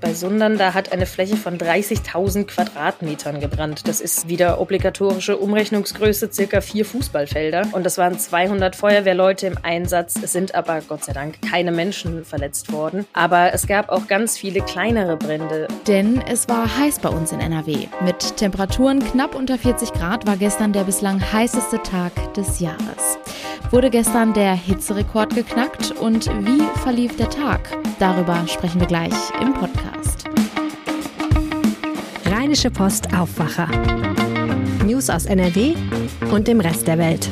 Bei Sundern, da hat eine Fläche von 30.000 Quadratmetern gebrannt. Das ist wieder obligatorische Umrechnungsgröße, circa vier Fußballfelder. Und das waren 200 Feuerwehrleute im Einsatz. Es sind aber Gott sei Dank keine Menschen verletzt worden. Aber es gab auch ganz viele kleinere Brände. Denn es war heiß bei uns in NRW. Mit Temperaturen knapp unter 40 Grad war gestern der bislang heißeste Tag des Jahres. Wurde gestern der Hitzerekord geknackt und wie verlief der Tag? Darüber sprechen wir gleich im Podcast. Rheinische Post Aufwacher. News aus NRW und dem Rest der Welt.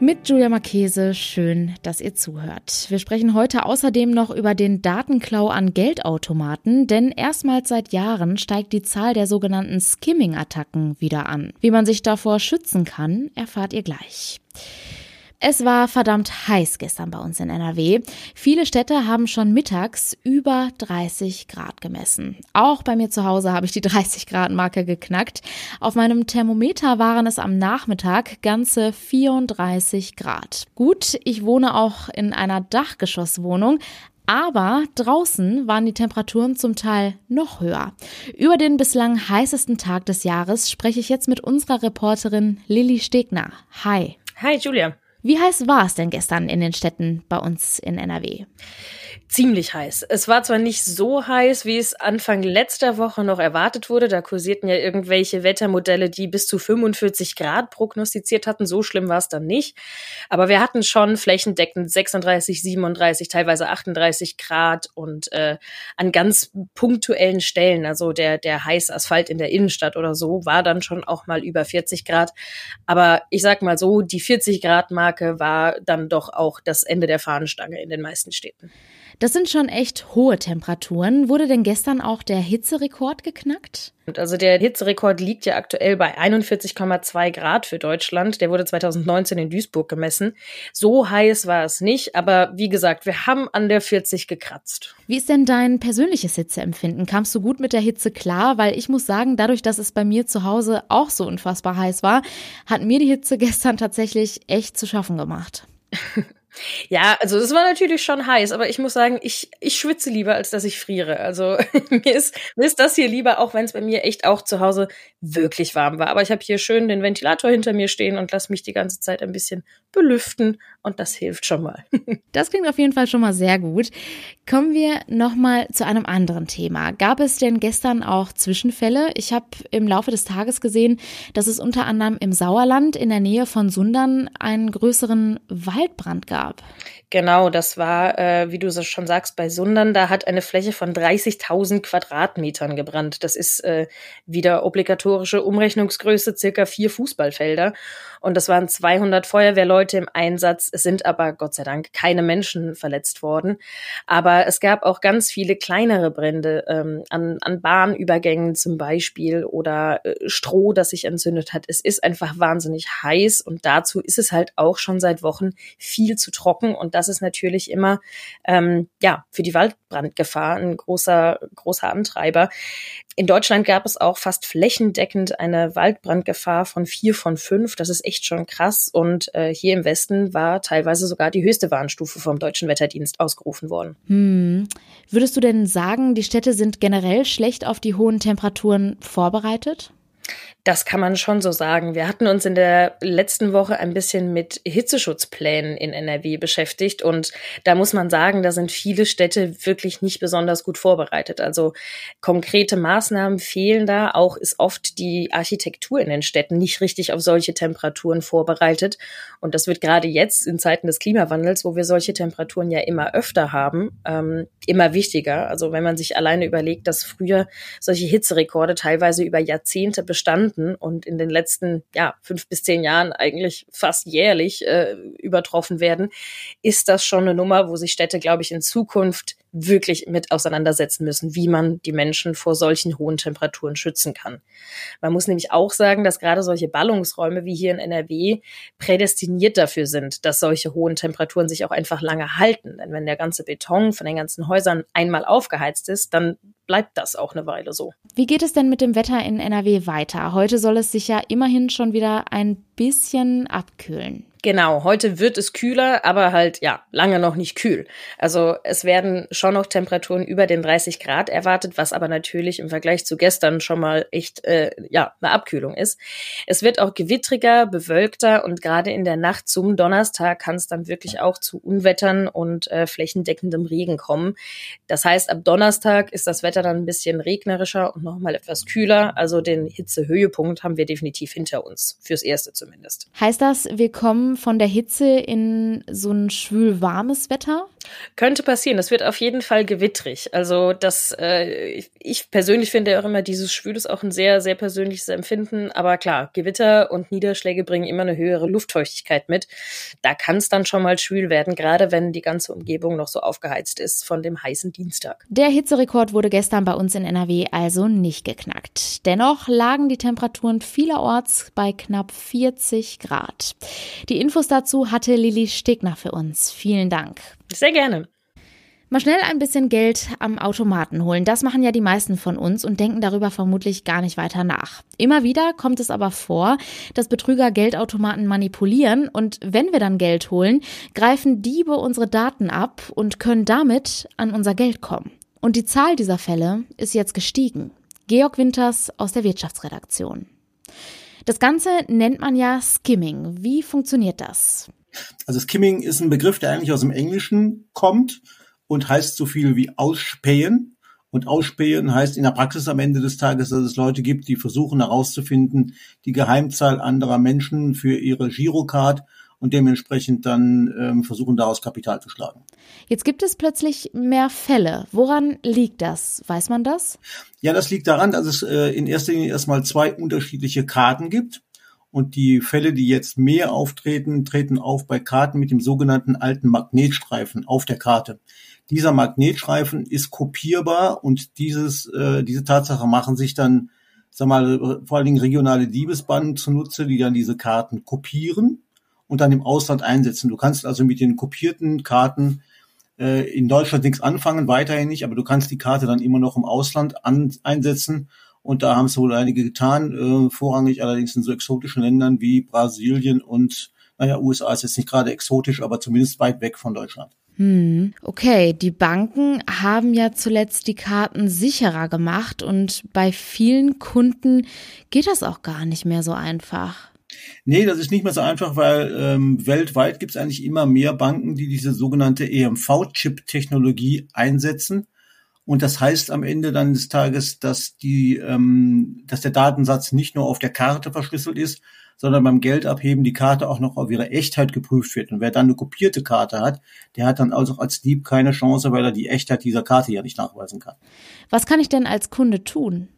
Mit Julia Marchese, schön, dass ihr zuhört. Wir sprechen heute außerdem noch über den Datenklau an Geldautomaten, denn erstmals seit Jahren steigt die Zahl der sogenannten Skimming-Attacken wieder an. Wie man sich davor schützen kann, erfahrt ihr gleich. Es war verdammt heiß gestern bei uns in NRW. Viele Städte haben schon mittags über 30 Grad gemessen. Auch bei mir zu Hause habe ich die 30 Grad Marke geknackt. Auf meinem Thermometer waren es am Nachmittag ganze 34 Grad. Gut, ich wohne auch in einer Dachgeschosswohnung, aber draußen waren die Temperaturen zum Teil noch höher. Über den bislang heißesten Tag des Jahres spreche ich jetzt mit unserer Reporterin Lilly Stegner. Hi. Hi, Julia. Wie heiß war es denn gestern in den Städten bei uns in NRW? Ziemlich heiß. Es war zwar nicht so heiß, wie es Anfang letzter Woche noch erwartet wurde. Da kursierten ja irgendwelche Wettermodelle, die bis zu 45 Grad prognostiziert hatten. So schlimm war es dann nicht. Aber wir hatten schon flächendeckend 36, 37, teilweise 38 Grad und äh, an ganz punktuellen Stellen, also der, der heiße Asphalt in der Innenstadt oder so, war dann schon auch mal über 40 Grad. Aber ich sag mal so, die 40 Grad Marke war dann doch auch das Ende der Fahnenstange in den meisten Städten. Das sind schon echt hohe Temperaturen. Wurde denn gestern auch der Hitzerekord geknackt? Also der Hitzerekord liegt ja aktuell bei 41,2 Grad für Deutschland. Der wurde 2019 in Duisburg gemessen. So heiß war es nicht, aber wie gesagt, wir haben an der 40 gekratzt. Wie ist denn dein persönliches Hitzeempfinden? Kamst du gut mit der Hitze klar? Weil ich muss sagen, dadurch, dass es bei mir zu Hause auch so unfassbar heiß war, hat mir die Hitze gestern tatsächlich echt zu schaffen gemacht. Ja, also es war natürlich schon heiß, aber ich muss sagen, ich, ich schwitze lieber, als dass ich friere. Also mir ist, mir ist das hier lieber, auch wenn es bei mir echt auch zu Hause wirklich warm war. Aber ich habe hier schön den Ventilator hinter mir stehen und lasse mich die ganze Zeit ein bisschen belüften und das hilft schon mal. Das klingt auf jeden Fall schon mal sehr gut. Kommen wir nochmal zu einem anderen Thema. Gab es denn gestern auch Zwischenfälle? Ich habe im Laufe des Tages gesehen, dass es unter anderem im Sauerland in der Nähe von Sundern einen größeren Waldbrand gab. Genau, das war, äh, wie du so schon sagst, bei Sundern. Da hat eine Fläche von 30.000 Quadratmetern gebrannt. Das ist äh, wieder obligatorische Umrechnungsgröße, circa vier Fußballfelder. Und das waren 200 Feuerwehrleute im Einsatz. Es sind aber Gott sei Dank keine Menschen verletzt worden. Aber es gab auch ganz viele kleinere Brände ähm, an, an Bahnübergängen zum Beispiel oder äh, Stroh, das sich entzündet hat. Es ist einfach wahnsinnig heiß und dazu ist es halt auch schon seit Wochen viel zu trocken und das ist natürlich immer ähm, ja für die Waldbrandgefahr ein großer großer Antreiber. In Deutschland gab es auch fast flächendeckend eine Waldbrandgefahr von vier von fünf. Das ist echt schon krass. Und äh, hier im Westen war teilweise sogar die höchste Warnstufe vom Deutschen Wetterdienst ausgerufen worden. Hm. Würdest du denn sagen, die Städte sind generell schlecht auf die hohen Temperaturen vorbereitet? Das kann man schon so sagen. Wir hatten uns in der letzten Woche ein bisschen mit Hitzeschutzplänen in NRW beschäftigt und da muss man sagen, da sind viele Städte wirklich nicht besonders gut vorbereitet. Also konkrete Maßnahmen fehlen da. Auch ist oft die Architektur in den Städten nicht richtig auf solche Temperaturen vorbereitet. Und das wird gerade jetzt in Zeiten des Klimawandels, wo wir solche Temperaturen ja immer öfter haben, ähm, immer wichtiger. Also wenn man sich alleine überlegt, dass früher solche Hitzerekorde teilweise über Jahrzehnte bestanden Konten und in den letzten ja, fünf bis zehn Jahren eigentlich fast jährlich äh, übertroffen werden, ist das schon eine Nummer, wo sich Städte, glaube ich, in Zukunft wirklich mit auseinandersetzen müssen, wie man die Menschen vor solchen hohen Temperaturen schützen kann. Man muss nämlich auch sagen, dass gerade solche Ballungsräume wie hier in NRW prädestiniert dafür sind, dass solche hohen Temperaturen sich auch einfach lange halten. Denn wenn der ganze Beton von den ganzen Häusern einmal aufgeheizt ist, dann bleibt das auch eine Weile so. Wie geht es denn mit dem Wetter in NRW weiter? Heute soll es sich ja immerhin schon wieder ein bisschen abkühlen. Genau, heute wird es kühler, aber halt ja, lange noch nicht kühl. Also es werden schon noch Temperaturen über den 30 Grad erwartet, was aber natürlich im Vergleich zu gestern schon mal echt äh, ja, eine Abkühlung ist. Es wird auch gewittriger, bewölkter und gerade in der Nacht zum Donnerstag kann es dann wirklich auch zu Unwettern und äh, flächendeckendem Regen kommen. Das heißt, ab Donnerstag ist das Wetter dann ein bisschen regnerischer und nochmal etwas kühler. Also den Hitzehöhepunkt haben wir definitiv hinter uns, fürs Erste zumindest. Heißt das, wir kommen von der Hitze in so ein schwül warmes Wetter? Könnte passieren. Das wird auf jeden Fall gewittrig. Also das, äh, ich persönlich finde auch immer, dieses Schwül ist auch ein sehr, sehr persönliches Empfinden. Aber klar, Gewitter und Niederschläge bringen immer eine höhere Luftfeuchtigkeit mit. Da kann es dann schon mal schwül werden, gerade wenn die ganze Umgebung noch so aufgeheizt ist von dem heißen Dienstag. Der Hitzerekord wurde gestern bei uns in NRW also nicht geknackt. Dennoch lagen die Temperaturen vielerorts bei knapp 40 Grad. Die Infos dazu hatte Lili Stegner für uns. Vielen Dank. Sehr gerne. Mal schnell ein bisschen Geld am Automaten holen. Das machen ja die meisten von uns und denken darüber vermutlich gar nicht weiter nach. Immer wieder kommt es aber vor, dass Betrüger Geldautomaten manipulieren und wenn wir dann Geld holen, greifen Diebe unsere Daten ab und können damit an unser Geld kommen. Und die Zahl dieser Fälle ist jetzt gestiegen. Georg Winters aus der Wirtschaftsredaktion. Das Ganze nennt man ja Skimming. Wie funktioniert das? Also Skimming ist ein Begriff, der eigentlich aus dem Englischen kommt und heißt so viel wie ausspähen. Und ausspähen heißt in der Praxis am Ende des Tages, dass es Leute gibt, die versuchen herauszufinden, die Geheimzahl anderer Menschen für ihre Girocard und dementsprechend dann ähm, versuchen, daraus Kapital zu schlagen. Jetzt gibt es plötzlich mehr Fälle. Woran liegt das? Weiß man das? Ja, das liegt daran, dass es äh, in erster Linie erstmal zwei unterschiedliche Karten gibt. Und die Fälle, die jetzt mehr auftreten, treten auf bei Karten mit dem sogenannten alten Magnetstreifen auf der Karte. Dieser Magnetstreifen ist kopierbar und dieses, äh, diese Tatsache machen sich dann, sag mal, vor allen Dingen regionale Diebesbanden zunutze, die dann diese Karten kopieren und dann im Ausland einsetzen. Du kannst also mit den kopierten Karten äh, in Deutschland nichts anfangen, weiterhin nicht, aber du kannst die Karte dann immer noch im Ausland an, einsetzen. Und da haben es wohl einige getan, äh, vorrangig allerdings in so exotischen Ländern wie Brasilien und, naja, USA ist jetzt nicht gerade exotisch, aber zumindest weit weg von Deutschland. Hm, okay, die Banken haben ja zuletzt die Karten sicherer gemacht und bei vielen Kunden geht das auch gar nicht mehr so einfach. Nee, das ist nicht mehr so einfach, weil ähm, weltweit gibt es eigentlich immer mehr Banken, die diese sogenannte EMV-Chip-Technologie einsetzen. Und das heißt am Ende dann des Tages, dass die, ähm, dass der Datensatz nicht nur auf der Karte verschlüsselt ist, sondern beim Geldabheben die Karte auch noch auf ihre Echtheit geprüft wird. Und wer dann eine kopierte Karte hat, der hat dann also als Dieb keine Chance, weil er die Echtheit dieser Karte ja nicht nachweisen kann. Was kann ich denn als Kunde tun?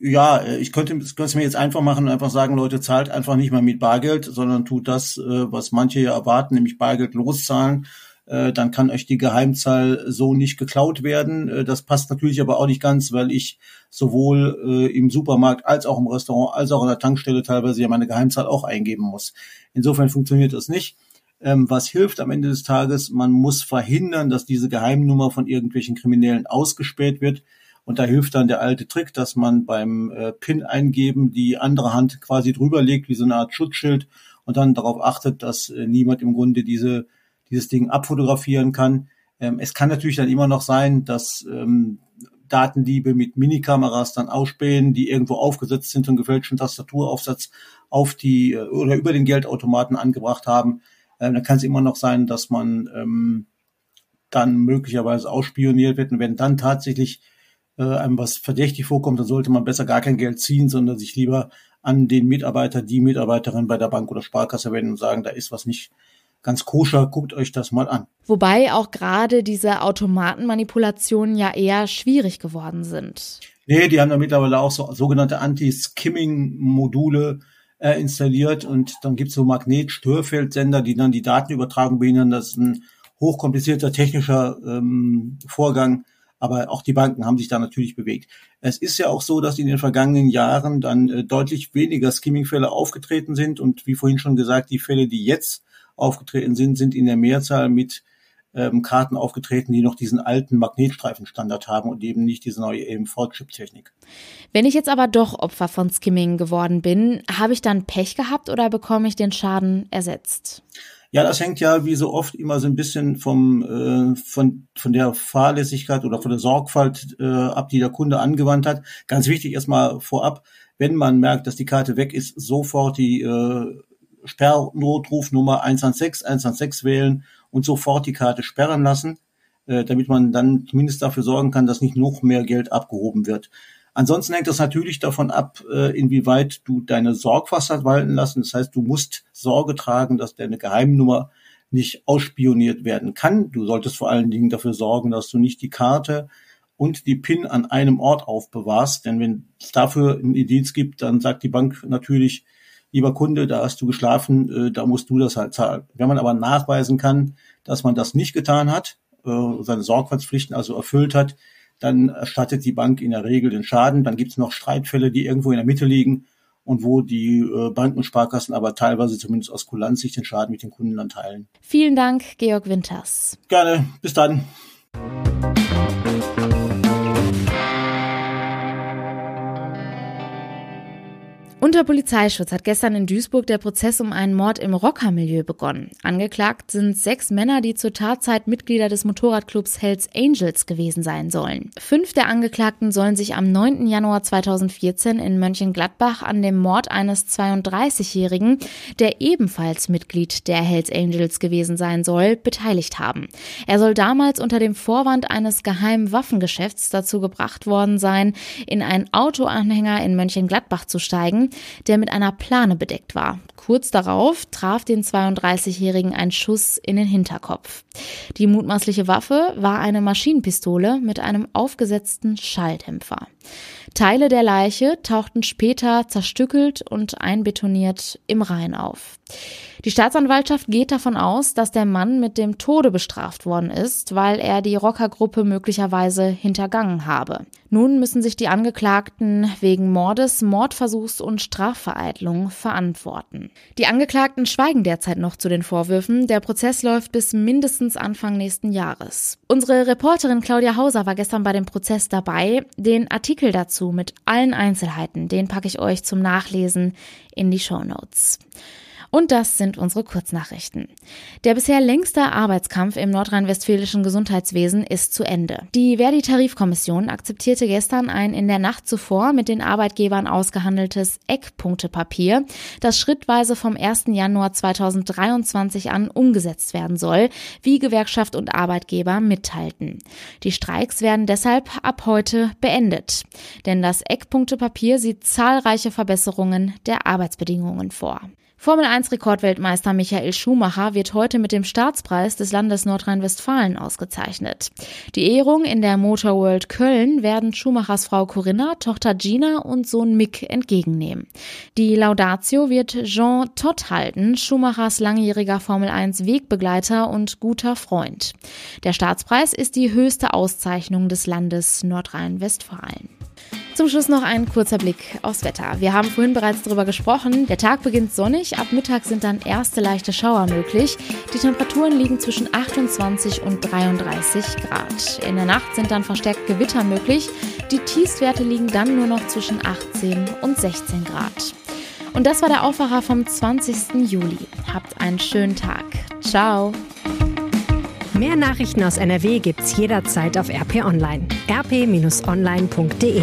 Ja, äh, ich könnte, ich könnte es mir jetzt einfach machen und einfach sagen, Leute, zahlt einfach nicht mehr mit Bargeld, sondern tut das, äh, was manche ja erwarten, nämlich Bargeld loszahlen. Äh, dann kann euch die Geheimzahl so nicht geklaut werden. Das passt natürlich aber auch nicht ganz, weil ich sowohl im Supermarkt als auch im Restaurant als auch an der Tankstelle teilweise ja meine Geheimzahl auch eingeben muss. Insofern funktioniert das nicht. Ähm, was hilft am Ende des Tages? Man muss verhindern, dass diese Geheimnummer von irgendwelchen Kriminellen ausgespäht wird. Und da hilft dann der alte Trick, dass man beim äh, PIN eingeben die andere Hand quasi drüber legt, wie so eine Art Schutzschild und dann darauf achtet, dass äh, niemand im Grunde diese, dieses Ding abfotografieren kann. Ähm, es kann natürlich dann immer noch sein, dass ähm, Datendiebe mit Minikameras dann ausspähen, die irgendwo aufgesetzt sind und gefälschten Tastaturaufsatz auf die äh, oder über den Geldautomaten angebracht haben. Ähm, dann kann es immer noch sein, dass man ähm, dann möglicherweise ausspioniert wird und wenn dann tatsächlich äh, einem was verdächtig vorkommt, dann sollte man besser gar kein Geld ziehen, sondern sich lieber an den Mitarbeiter, die Mitarbeiterin bei der Bank oder Sparkasse wenden und sagen, da ist was nicht ganz koscher, guckt euch das mal an. Wobei auch gerade diese Automatenmanipulationen ja eher schwierig geworden sind. Nee, die haben da mittlerweile auch so sogenannte Anti-Skimming-Module äh, installiert und dann gibt's so Magnet-Störfeldsender, die dann die Datenübertragung behindern. Das ist ein hochkomplizierter technischer ähm, Vorgang, aber auch die Banken haben sich da natürlich bewegt. Es ist ja auch so, dass in den vergangenen Jahren dann äh, deutlich weniger Skimming-Fälle aufgetreten sind und wie vorhin schon gesagt, die Fälle, die jetzt aufgetreten sind, sind in der Mehrzahl mit ähm, Karten aufgetreten, die noch diesen alten Magnetstreifenstandard haben und eben nicht diese neue EMV-Chip-Technik. Wenn ich jetzt aber doch Opfer von Skimming geworden bin, habe ich dann Pech gehabt oder bekomme ich den Schaden ersetzt? Ja, das hängt ja wie so oft immer so ein bisschen vom äh, von von der Fahrlässigkeit oder von der Sorgfalt äh, ab, die der Kunde angewandt hat. Ganz wichtig erstmal vorab, wenn man merkt, dass die Karte weg ist, sofort die äh, Sperrnotrufnummer 116 116 wählen und sofort die Karte sperren lassen, äh, damit man dann zumindest dafür sorgen kann, dass nicht noch mehr Geld abgehoben wird. Ansonsten hängt das natürlich davon ab, äh, inwieweit du deine Sorgfalt hat walten lassen. Das heißt, du musst Sorge tragen, dass deine Geheimnummer nicht ausspioniert werden kann. Du solltest vor allen Dingen dafür sorgen, dass du nicht die Karte und die PIN an einem Ort aufbewahrst. Denn wenn es dafür einen Indiz gibt, dann sagt die Bank natürlich, lieber Kunde, da hast du geschlafen, äh, da musst du das halt zahlen. Wenn man aber nachweisen kann, dass man das nicht getan hat, äh, seine Sorgfaltspflichten also erfüllt hat, dann erstattet die Bank in der Regel den Schaden. Dann gibt es noch Streitfälle, die irgendwo in der Mitte liegen und wo die äh, Banken und Sparkassen aber teilweise zumindest aus Kulanz sich den Schaden mit den Kunden dann teilen. Vielen Dank, Georg Winters. Gerne, bis dann. Unter Polizeischutz hat gestern in Duisburg der Prozess um einen Mord im Rockermilieu begonnen. Angeklagt sind sechs Männer, die zur Tatzeit Mitglieder des Motorradclubs Hells Angels gewesen sein sollen. Fünf der Angeklagten sollen sich am 9. Januar 2014 in Mönchengladbach an dem Mord eines 32-Jährigen, der ebenfalls Mitglied der Hells Angels gewesen sein soll, beteiligt haben. Er soll damals unter dem Vorwand eines geheimen Waffengeschäfts dazu gebracht worden sein, in einen Autoanhänger in Mönchengladbach zu steigen der mit einer Plane bedeckt war. Kurz darauf traf den 32-Jährigen ein Schuss in den Hinterkopf. Die mutmaßliche Waffe war eine Maschinenpistole mit einem aufgesetzten Schalldämpfer. Teile der Leiche tauchten später zerstückelt und einbetoniert im Rhein auf. Die Staatsanwaltschaft geht davon aus, dass der Mann mit dem Tode bestraft worden ist, weil er die Rockergruppe möglicherweise hintergangen habe. Nun müssen sich die Angeklagten wegen Mordes, Mordversuchs und Strafvereitlung verantworten. Die Angeklagten schweigen derzeit noch zu den Vorwürfen. Der Prozess läuft bis mindestens Anfang nächsten Jahres. Unsere Reporterin Claudia Hauser war gestern bei dem Prozess dabei. Den Artikel dazu mit allen Einzelheiten, den packe ich euch zum Nachlesen in die Show Notes. Und das sind unsere Kurznachrichten. Der bisher längste Arbeitskampf im nordrhein-westfälischen Gesundheitswesen ist zu Ende. Die Verdi-Tarifkommission akzeptierte gestern ein in der Nacht zuvor mit den Arbeitgebern ausgehandeltes Eckpunktepapier, das schrittweise vom 1. Januar 2023 an umgesetzt werden soll, wie Gewerkschaft und Arbeitgeber mitteilten. Die Streiks werden deshalb ab heute beendet. Denn das Eckpunktepapier sieht zahlreiche Verbesserungen der Arbeitsbedingungen vor. Formel 1 Rekordweltmeister Michael Schumacher wird heute mit dem Staatspreis des Landes Nordrhein-Westfalen ausgezeichnet. Die Ehrung in der Motor World Köln werden Schumachers Frau Corinna, Tochter Gina und Sohn Mick entgegennehmen. Die Laudatio wird Jean Todt halten, Schumachers langjähriger Formel 1 Wegbegleiter und guter Freund. Der Staatspreis ist die höchste Auszeichnung des Landes Nordrhein-Westfalen. Zum Schluss noch ein kurzer Blick aufs Wetter. Wir haben vorhin bereits darüber gesprochen. Der Tag beginnt sonnig, ab Mittag sind dann erste leichte Schauer möglich. Die Temperaturen liegen zwischen 28 und 33 Grad. In der Nacht sind dann verstärkt Gewitter möglich. Die Tiefstwerte liegen dann nur noch zwischen 18 und 16 Grad. Und das war der Aufwacher vom 20. Juli. Habt einen schönen Tag. Ciao. Mehr Nachrichten aus NRW gibt's jederzeit auf RP Online. rp-online.de